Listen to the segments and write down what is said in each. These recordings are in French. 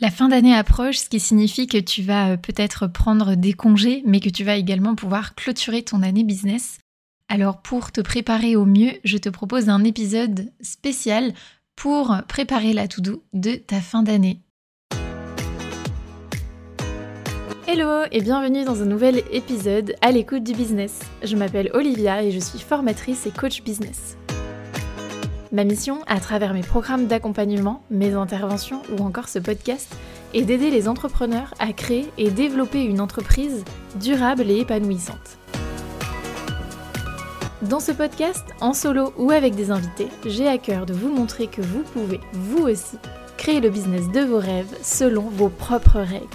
La fin d'année approche, ce qui signifie que tu vas euh, peut-être prendre des congés, mais que tu vas également pouvoir clôturer ton année business. Alors pour te préparer au mieux, je te propose un épisode spécial pour préparer la to-do de ta fin d'année. Hello et bienvenue dans un nouvel épisode à l'écoute du business. Je m'appelle Olivia et je suis formatrice et coach business. Ma mission, à travers mes programmes d'accompagnement, mes interventions ou encore ce podcast, est d'aider les entrepreneurs à créer et développer une entreprise durable et épanouissante. Dans ce podcast, en solo ou avec des invités, j'ai à cœur de vous montrer que vous pouvez, vous aussi, créer le business de vos rêves selon vos propres règles.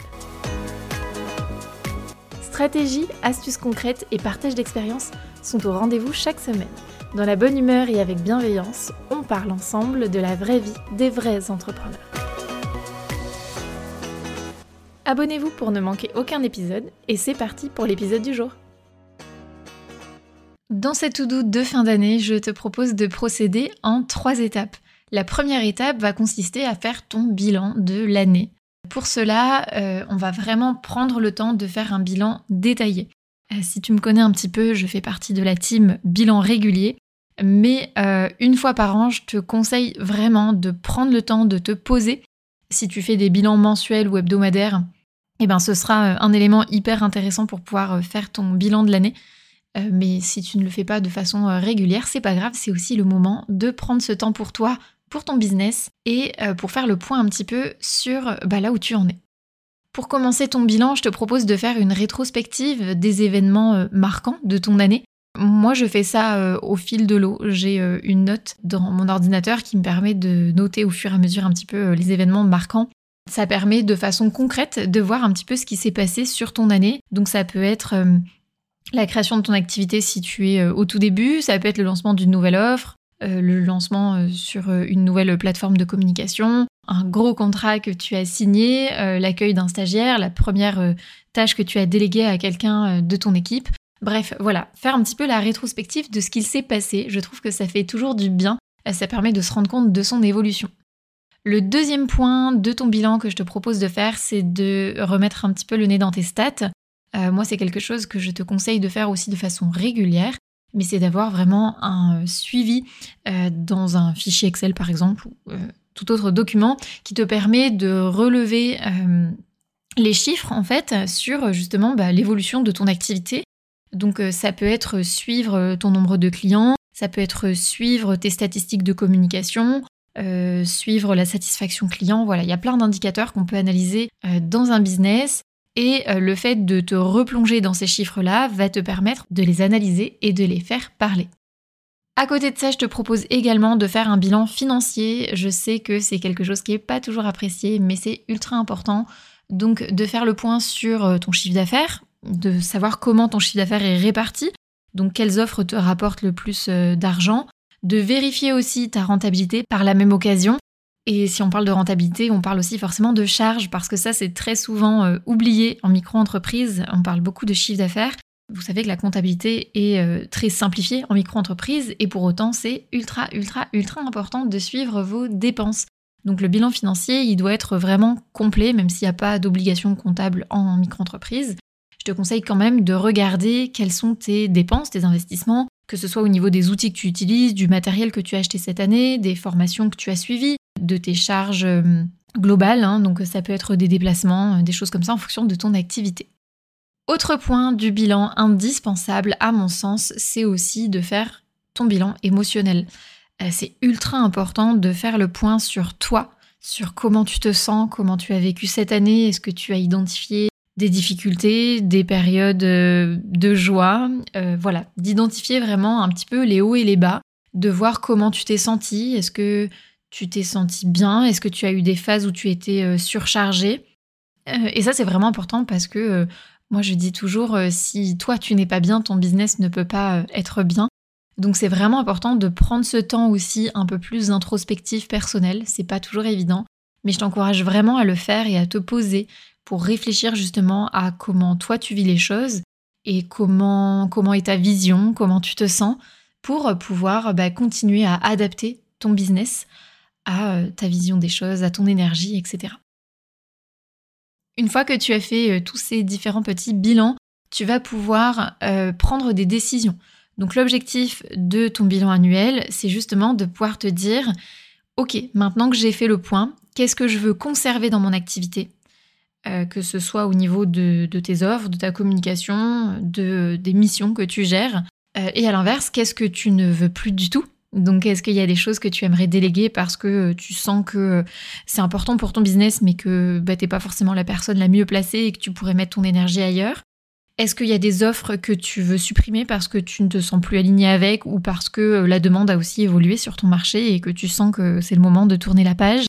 Stratégies, astuces concrètes et partage d'expériences sont au rendez-vous chaque semaine. Dans la bonne humeur et avec bienveillance, on parle ensemble de la vraie vie des vrais entrepreneurs. Abonnez-vous pour ne manquer aucun épisode et c'est parti pour l'épisode du jour. Dans cette to-do de fin d'année, je te propose de procéder en trois étapes. La première étape va consister à faire ton bilan de l'année. Pour cela, euh, on va vraiment prendre le temps de faire un bilan détaillé. Euh, si tu me connais un petit peu, je fais partie de la team bilan régulier. Mais euh, une fois par an, je te conseille vraiment de prendre le temps de te poser. Si tu fais des bilans mensuels ou hebdomadaires, eh ben, ce sera euh, un élément hyper intéressant pour pouvoir euh, faire ton bilan de l'année. mais si tu ne le fais pas de façon régulière, c'est pas grave, c'est aussi le moment de prendre ce temps pour toi, pour ton business et pour faire le point un petit peu sur bah, là où tu en es. Pour commencer ton bilan, je te propose de faire une rétrospective des événements marquants de ton année. Moi, je fais ça euh, au fil de l'eau. J'ai euh, une note dans mon ordinateur qui me permet de noter au fur et à mesure un petit peu euh, les événements marquants. Ça permet de façon concrète de voir un petit peu ce qui s'est passé sur ton année. Donc ça peut être la création de ton activité si tu es au tout début, ça peut être le lancement d'une nouvelle offre, le lancement sur une nouvelle plateforme de communication, un gros contrat que tu as signé, l'accueil d'un stagiaire, la première tâche que tu as déléguée à quelqu'un de ton équipe. Bref, voilà, faire un petit peu la rétrospective de ce qu'il s'est passé, je trouve que ça fait toujours du bien, ça permet de se rendre compte de son évolution. Le deuxième point de ton bilan que je te propose de faire, c'est de remettre un petit peu le nez dans tes stats. Euh, moi, c'est quelque chose que je te conseille de faire aussi de façon régulière, mais c'est d'avoir vraiment un euh, suivi euh, dans un fichier Excel, par exemple, ou tout autre document qui te permet de relever les chiffres, en fait, sur justement bah, l'évolution de ton activité donc euh, ça peut être suivre euh, ton nombre de clients, ça peut être suivre tes statistiques de communication, euh, suivre la satisfaction client. Voilà, il y a plein d'indicateurs qu'on peut analyser dans un business. Et le fait de te replonger dans ces chiffres-là va te permettre de les analyser et de les faire parler. À côté de ça, je te propose également de faire un bilan financier. Je sais que c'est quelque chose qui n'est pas toujours apprécié, mais c'est ultra important. Donc de faire le point sur ton chiffre d'affaires, de savoir comment ton chiffre d'affaires est réparti, donc quelles offres te rapportent le plus euh, d'argent, de vérifier aussi ta rentabilité par la même occasion. Et si on parle de rentabilité, on parle aussi forcément de charges, parce que ça c'est très souvent euh, oublié en micro-entreprise, on parle beaucoup de chiffre d'affaires. Vous savez que la comptabilité est euh, très simplifiée en micro-entreprise, et pour autant c'est ultra, ultra, ultra important de suivre vos dépenses. Donc le bilan financier, il doit être vraiment complet, même s'il n'y a pas d'obligation comptable en micro-entreprise je te conseille quand même de regarder quelles sont tes dépenses, tes investissements, que ce soit au niveau des outils que tu utilises, du matériel que tu as acheté cette année, des formations que tu as suivies, de tes charges euh, globales, hein. donc ça peut être des déplacements, euh, des choses comme ça en fonction de ton activité. Autre point du bilan indispensable, à mon sens, c'est aussi de faire ton bilan émotionnel. Euh, c'est ultra important de faire le point sur toi, sur comment tu te sens, comment tu as vécu cette année, est-ce que tu as identifié des difficultés, des périodes euh, de joie, euh, voilà, d'identifier vraiment un petit peu les hauts et les bas, de voir comment tu t'es senti, est-ce que tu t'es senti bien, est-ce que tu as eu des phases où tu étais euh, surchargé. et ça c'est vraiment important parce que moi je dis toujours si toi tu n'es pas bien, ton business ne peut pas être bien. Donc c'est vraiment important de prendre ce temps aussi un peu plus introspectif personnel, c'est pas toujours évident, mais je t'encourage vraiment à le faire et à te poser pour réfléchir justement à comment toi tu vis les choses et comment, comment est ta vision, comment tu te sens pour pouvoir bah, continuer à adapter ton business à euh, ta vision des choses, à ton énergie, etc. Une fois que tu as fait tous ces différents petits bilans, tu vas pouvoir prendre des décisions. Donc l'objectif de ton bilan annuel, c'est justement de pouvoir te dire, ok, maintenant que j'ai fait le point, qu'est-ce que je veux conserver dans mon activité? Euh, que ce soit au niveau de, tes offres, de ta communication, de, des missions que tu gères. Euh, et à l'inverse, qu'est-ce que tu ne veux plus du tout? Donc, est-ce qu'il y a des choses que tu aimerais déléguer parce que tu sens que c'est important pour ton business, mais que bah, tu n'es pas forcément la personne la mieux placée et que tu pourrais mettre ton énergie ailleurs? Est-ce qu'il y a des offres que tu veux supprimer parce que tu ne te sens plus aligné avec ou parce que la demande a aussi évolué sur ton marché et que tu sens que c'est le moment de tourner la page?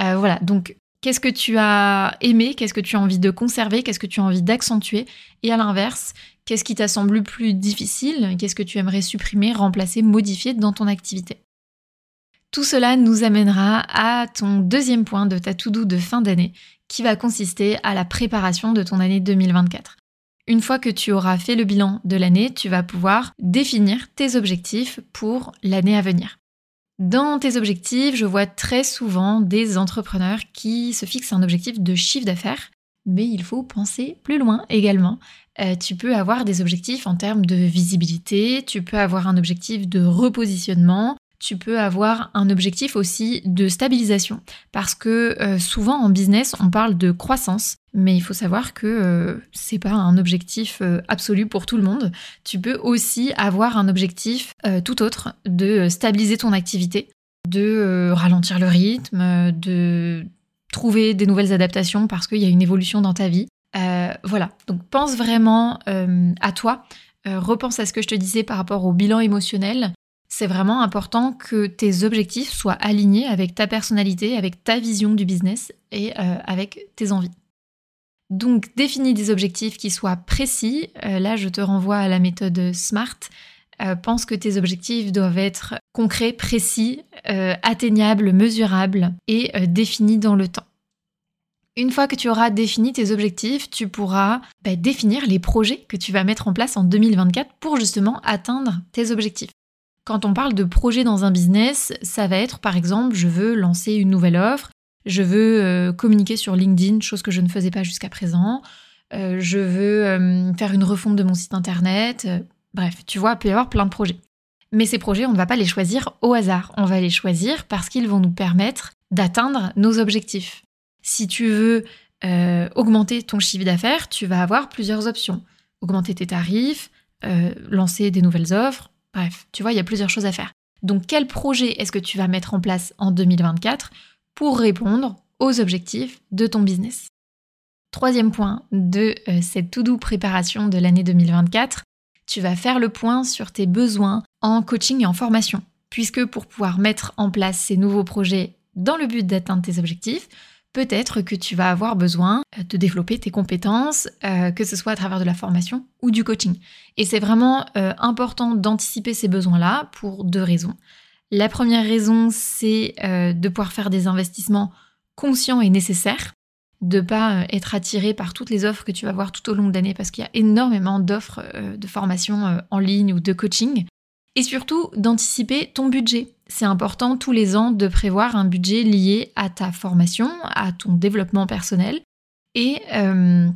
Euh, Voilà, donc Qu'est-ce que tu as aimé? Qu'est-ce que tu as envie de conserver? Qu'est-ce que tu as envie d'accentuer? Et à l'inverse, qu'est-ce qui t'a semblé plus difficile? Qu'est-ce que tu aimerais supprimer, remplacer, modifier dans ton activité? Tout cela nous amènera à ton deuxième point de ta to-do de fin d'année, qui va consister à la préparation de ton année 2024. Une fois que tu auras fait le bilan de l'année, tu vas pouvoir définir tes objectifs pour l'année à venir. Dans tes objectifs, je vois très souvent des entrepreneurs qui se fixent un objectif de chiffre d'affaires, mais il faut penser plus loin également. Euh, tu peux avoir des objectifs en termes de visibilité, tu peux avoir un objectif de repositionnement, tu peux avoir un objectif aussi de stabilisation. Parce que euh, souvent en business, on parle de croissance, mais il faut savoir que euh, c'est pas un objectif euh, absolu pour tout le monde. Tu peux aussi avoir un objectif tout autre de stabiliser ton activité, de ralentir le rythme, de trouver des nouvelles adaptations parce qu'il y a une évolution dans ta vie. voilà, donc pense vraiment à toi. repense à ce que je te disais par rapport au bilan émotionnel c'est vraiment important que tes objectifs soient alignés avec ta personnalité, avec ta vision du business et euh, avec tes envies. Donc définis des objectifs qui soient précis. Euh, là, je te renvoie à la méthode SMART. Euh, pense que tes objectifs doivent être concrets, précis, atteignables, mesurables et définis dans le temps. Une fois que tu auras défini tes objectifs, tu pourras bah, définir les projets que tu vas mettre en place en 2024 pour justement atteindre tes objectifs. Quand on parle de projet dans un business, ça va être par exemple, je veux lancer une nouvelle offre, je veux euh, communiquer sur LinkedIn, chose que je ne faisais pas jusqu'à présent, euh, je veux euh, faire une refonte de mon site internet, bref, tu vois, il peut y avoir plein de projets. Mais ces projets, on ne va pas les choisir au hasard, on va les choisir parce qu'ils vont nous permettre d'atteindre nos objectifs. Si tu veux augmenter ton chiffre d'affaires, tu vas avoir plusieurs options. Augmenter tes tarifs, lancer des nouvelles offres, Bref, tu vois, il y a plusieurs choses à faire. Donc quel projet est-ce que tu vas mettre en place en 2024 pour répondre aux objectifs de ton business? Troisième point de euh, cette to-do préparation de l'année 2024, tu vas faire le point sur tes besoins en coaching et en formation. Puisque pour pouvoir mettre en place ces nouveaux projets dans le but d'atteindre tes objectifs, peut-être que tu vas avoir besoin euh, de développer tes compétences, euh, que ce soit à travers de la formation ou du coaching. Et c'est vraiment euh, important d'anticiper ces besoins-là pour deux raisons. La première raison, c'est de pouvoir faire des investissements conscients et nécessaires, de pas être attiré par toutes les offres que tu vas voir tout au long de l'année, parce qu'il y a énormément d'offres de formation en ligne ou de coaching. Et surtout, d'anticiper ton budget. C'est important tous les ans de prévoir un budget lié à ta formation, à ton développement personnel. Et euh,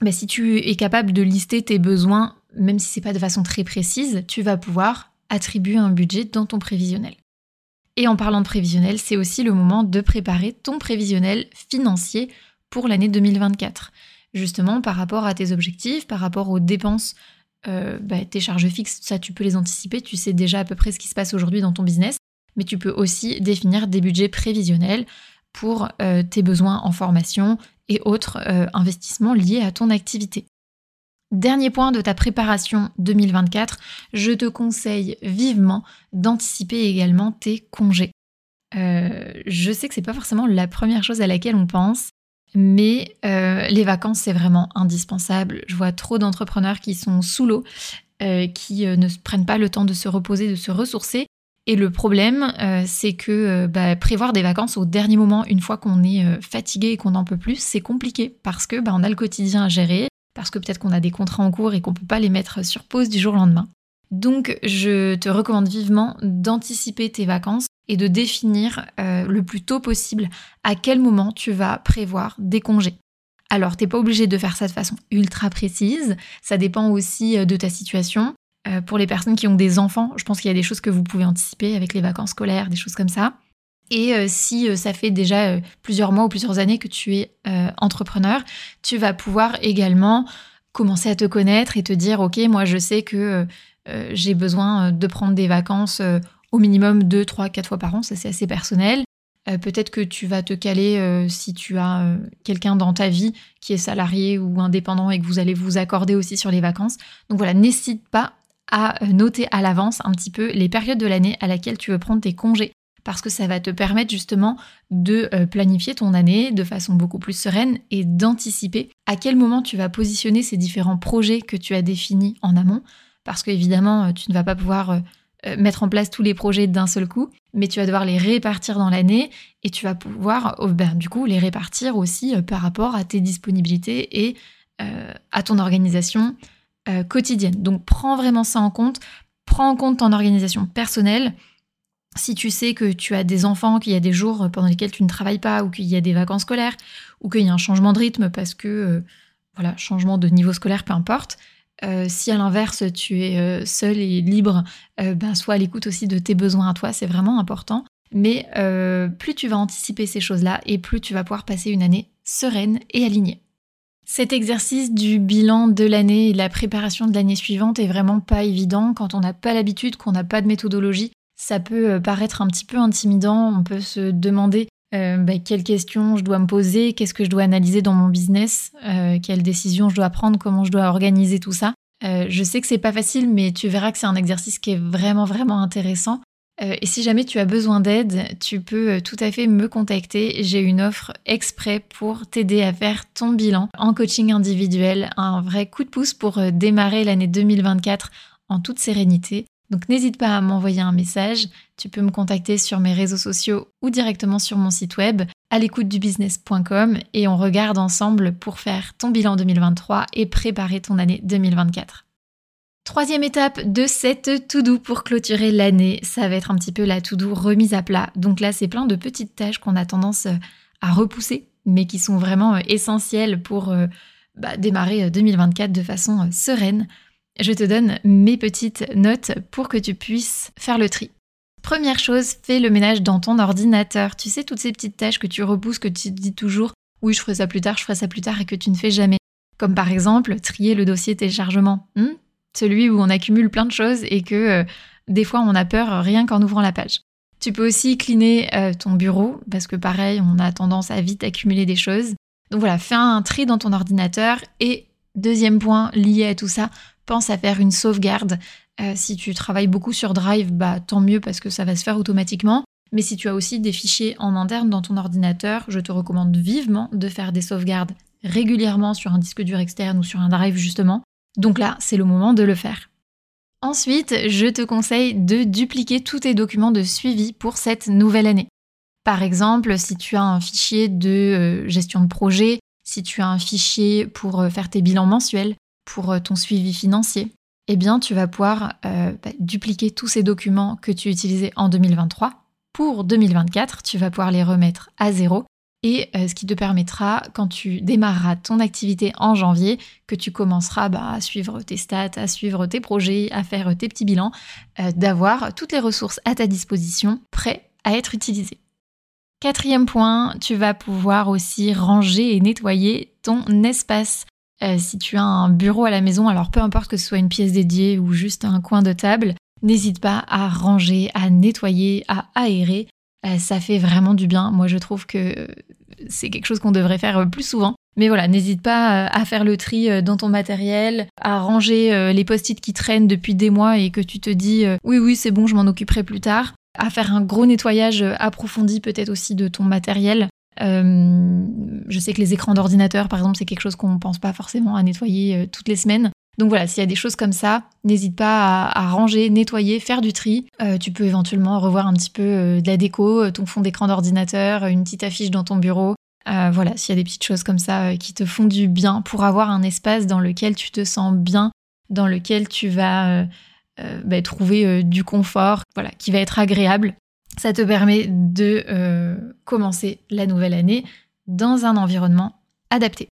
bah, si tu es capable de lister tes besoins, même si ce n'est pas de façon très précise, tu vas pouvoir attribuer un budget dans ton prévisionnel. Et en parlant de prévisionnel, c'est aussi le moment de préparer ton prévisionnel financier pour l'année 2024. Justement, par rapport à tes objectifs, par rapport aux dépenses euh, bah, tes charges fixes, ça tu peux les anticiper, tu sais déjà à peu près ce qui se passe aujourd'hui dans ton business, mais tu peux aussi définir des budgets prévisionnels pour euh, tes besoins en formation et autres euh, investissements liés à ton activité. Dernier point de ta préparation 2024, je te conseille vivement d'anticiper également tes congés. je sais que c'est pas forcément la première chose à laquelle on pense, mais euh, les vacances, c'est vraiment indispensable. Je vois trop d'entrepreneurs qui sont sous l'eau, euh, qui euh, ne prennent pas le temps de se reposer, de se ressourcer. Et le problème, c'est que bah, prévoir des vacances au dernier moment, une fois qu'on est fatigué et qu'on n'en peut plus, c'est compliqué parce que bah, on a le quotidien à gérer, parce que peut-être qu'on a des contrats en cours et qu'on ne peut pas les mettre sur pause du jour au lendemain. Donc, je te recommande vivement d'anticiper tes vacances et de définir euh, le plus tôt possible à quel moment tu vas prévoir des congés. Alors, t'es pas obligé de faire ça de façon ultra précise. Ça dépend aussi de ta situation. Pour les personnes qui ont des enfants, je pense qu'il y a des choses que vous pouvez anticiper avec les vacances scolaires, des choses comme ça. Et euh, si euh, ça fait déjà euh, plusieurs mois ou plusieurs années que tu es entrepreneur, tu vas pouvoir également commencer à te connaître et te dire, OK, moi je sais que j'ai besoin de prendre des vacances au minimum 2, 3, 4 fois par an, ça c'est assez personnel. Peut-être que tu vas te caler si tu as quelqu'un dans ta vie qui est salarié ou indépendant et que vous allez vous accorder aussi sur les vacances. Donc voilà, n'hésite pas à noter à l'avance un petit peu les périodes de l'année à laquelle tu veux prendre tes congés. Parce que ça va te permettre justement de euh, planifier ton année de façon beaucoup plus sereine et d'anticiper à quel moment tu vas positionner ces différents projets que tu as définis en amont, parce qu'évidemment, euh, tu ne vas pas pouvoir euh, mettre en place tous les projets d'un seul coup, mais tu vas devoir les répartir dans l'année et tu vas pouvoir oh, ben, du coup les répartir aussi par rapport à tes disponibilités et à ton organisation quotidienne. Donc prends vraiment ça en compte, prends en compte ton organisation personnelle, si tu sais que tu as des enfants, qu'il y a des jours pendant lesquels tu ne travailles pas, ou qu'il y a des vacances scolaires, ou qu'il y a un changement de rythme parce que, euh, voilà, changement de niveau scolaire, peu importe. Euh, si à l'inverse, tu es euh, seul et libre, ben, sois à l'écoute aussi de tes besoins à toi, c'est vraiment important. Mais plus tu vas anticiper ces choses-là, et plus tu vas pouvoir passer une année sereine et alignée. Cet exercice du bilan de l'année et de la préparation de l'année suivante est vraiment pas évident quand on n'a pas l'habitude, qu'on n'a pas de méthodologie ça peut euh, paraître un petit peu intimidant. On peut se demander euh, bah, quelles questions je dois me poser, qu'est-ce que je dois analyser dans mon business, euh, quelles décisions je dois prendre, comment je dois organiser tout ça. je sais que c'est pas facile, mais tu verras que c'est un exercice qui est vraiment vraiment intéressant. Et si jamais tu as besoin d'aide, tu peux tout à fait me contacter. J'ai une offre exprès pour t'aider à faire ton bilan en coaching individuel, un vrai coup de pouce pour démarrer l'année 2024 en toute sérénité. Donc n'hésite pas à m'envoyer un message, tu peux me contacter sur mes réseaux sociaux ou directement sur mon site web à l'écoute du et on regarde ensemble pour faire ton bilan 2023 et préparer ton année 2024. Troisième étape de cette to-do pour clôturer l'année, ça va être un petit peu la to-do remise à plat. Donc là, c'est plein de petites tâches qu'on a tendance à repousser, mais qui sont vraiment essentielles pour euh, bah, démarrer 2024 de façon sereine je te donne mes petites notes pour que tu puisses faire le tri. Première chose, fais le ménage dans ton ordinateur. Tu sais, toutes ces petites tâches que tu repousses, que tu dis toujours, oui, je ferai ça plus tard, je ferai ça plus tard, et que tu ne fais jamais. Comme par exemple, trier le dossier téléchargement. Hmm Celui où on accumule plein de choses et que euh, des fois on a peur rien qu'en ouvrant la page. Tu peux aussi cleaner euh, ton bureau, parce que pareil, on a tendance à vite accumuler des choses. Donc voilà, fais un tri dans ton ordinateur. Et deuxième point lié à tout ça, pense à faire une sauvegarde. Euh, si tu travailles beaucoup sur Drive, bah tant mieux parce que ça va se faire automatiquement. Mais si tu as aussi des fichiers en interne dans ton ordinateur, je te recommande vivement de faire des sauvegardes régulièrement sur un disque dur externe ou sur un drive justement. Donc là, c'est le moment de le faire. Ensuite, je te conseille de dupliquer tous tes documents de suivi pour cette nouvelle année. Par exemple, si tu as un fichier de euh, gestion de projet, si tu as un fichier pour euh, faire tes bilans mensuels, pour euh, ton suivi financier, eh bien, tu vas pouvoir bah, dupliquer tous ces documents que tu utilisais en 2023. Pour 2024, tu vas pouvoir les remettre à zéro et euh, ce qui te permettra, quand tu démarreras ton activité en janvier, que tu commenceras bah, à suivre tes stats, à suivre tes projets, à faire tes petits bilans, d'avoir toutes les ressources à ta disposition prêtes à être utilisées. Quatrième point, tu vas pouvoir aussi ranger et nettoyer ton espace. Euh, si tu as un bureau à la maison, alors peu importe que ce soit une pièce dédiée ou juste un coin de table, n'hésite pas à ranger, à nettoyer, à aérer. Euh, ça fait vraiment du bien. Moi, je trouve que c'est quelque chose qu'on devrait faire plus souvent. Mais voilà, n'hésite pas euh, à faire le tri dans ton matériel, à ranger les post-it qui traînent depuis des mois et que tu te dis oui oui c'est bon je m'en occuperai plus tard, à faire un gros nettoyage approfondi peut-être aussi de ton matériel euh, je sais que les écrans d'ordinateur, par exemple, c'est quelque chose qu'on ne pense pas forcément à nettoyer euh, toutes les semaines. Donc voilà, s'il y a des choses comme ça, n'hésite pas à, ranger, nettoyer, faire du tri. Euh, tu peux éventuellement revoir un petit peu de la déco, ton fond d'écran d'ordinateur, une petite affiche dans ton bureau. voilà, s'il y a des petites choses comme ça qui te font du bien pour avoir un espace dans lequel tu te sens bien, dans lequel tu vas bah, trouver du confort, voilà, qui va être agréable ça te permet de euh, commencer la nouvelle année dans un environnement adapté.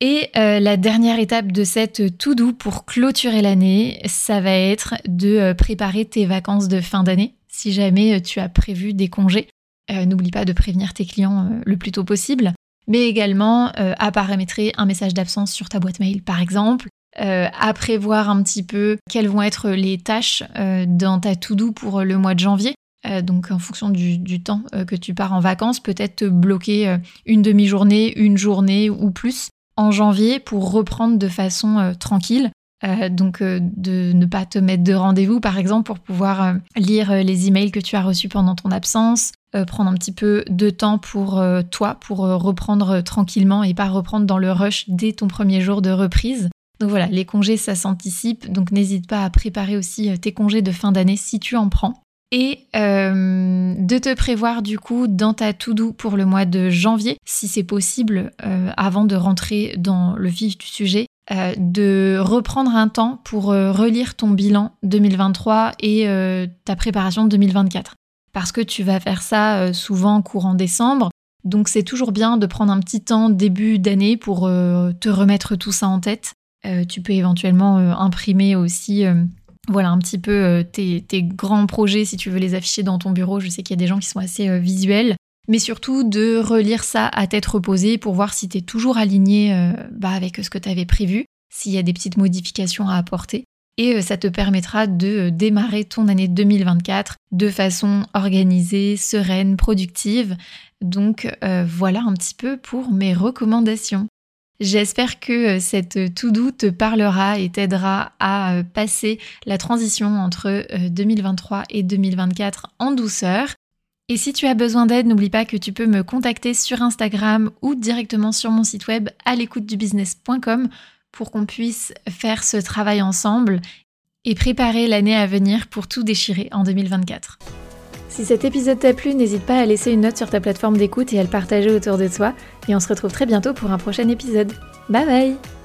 Et euh, la dernière étape de cette tout doux pour clôturer l'année, ça va être de euh, préparer tes vacances de fin d'année. Si jamais euh, tu as prévu des congés, n'oublie pas de prévenir tes clients le plus tôt possible, mais également à paramétrer un message d'absence sur ta boîte mail par exemple, à prévoir un petit peu quelles vont être les tâches dans ta to do pour le mois de janvier. donc en fonction du, du temps que tu pars en vacances, peut-être te bloquer une demi-journée, une journée ou plus en janvier pour reprendre de façon euh, tranquille. Euh, donc euh, de ne pas te mettre de rendez-vous par exemple pour pouvoir lire les emails que tu as reçus pendant ton absence, prendre un petit peu de temps pour toi pour reprendre tranquillement et pas reprendre dans le rush dès ton premier jour de reprise. Donc voilà, les congés ça s'anticipe, donc n'hésite pas à préparer aussi tes congés de fin d'année si tu en prends et euh, de te prévoir du coup dans ta to-do pour le mois de janvier, si c'est possible, euh, avant de rentrer dans le vif du sujet, euh, de reprendre un temps pour relire ton bilan 2023 et ta préparation 2024. Parce que tu vas faire ça souvent courant décembre, donc c'est toujours bien de prendre un petit temps début d'année pour te remettre tout ça en tête. tu peux éventuellement imprimer aussi voilà un petit peu euh, tes, grands projets si tu veux les afficher dans ton bureau. Je sais qu'il y a des gens qui sont assez euh, visuels. Mais surtout de relire ça à tête reposée pour voir si tu es toujours aligné euh, bah, avec ce que tu avais prévu, s'il y a des petites modifications à apporter. Et ça te permettra de démarrer ton année 2024 de façon organisée, sereine, productive. Donc voilà un petit peu pour mes recommandations. J'espère que euh, cette tout doux te parlera et t'aidera à euh, passer la transition entre 2023 euh, et 2024 en douceur. Et si tu as besoin d'aide, n'oublie pas que tu peux me contacter sur Instagram ou directement sur mon site web à l'écoute du business.com pour qu'on puisse faire ce travail ensemble et préparer l'année à venir pour tout déchirer en 2024. Si cet épisode t'a plu, n'hésite pas à laisser une note sur ta plateforme d'écoute et à le partager autour de toi. Et on se retrouve très bientôt pour un prochain épisode. Bye bye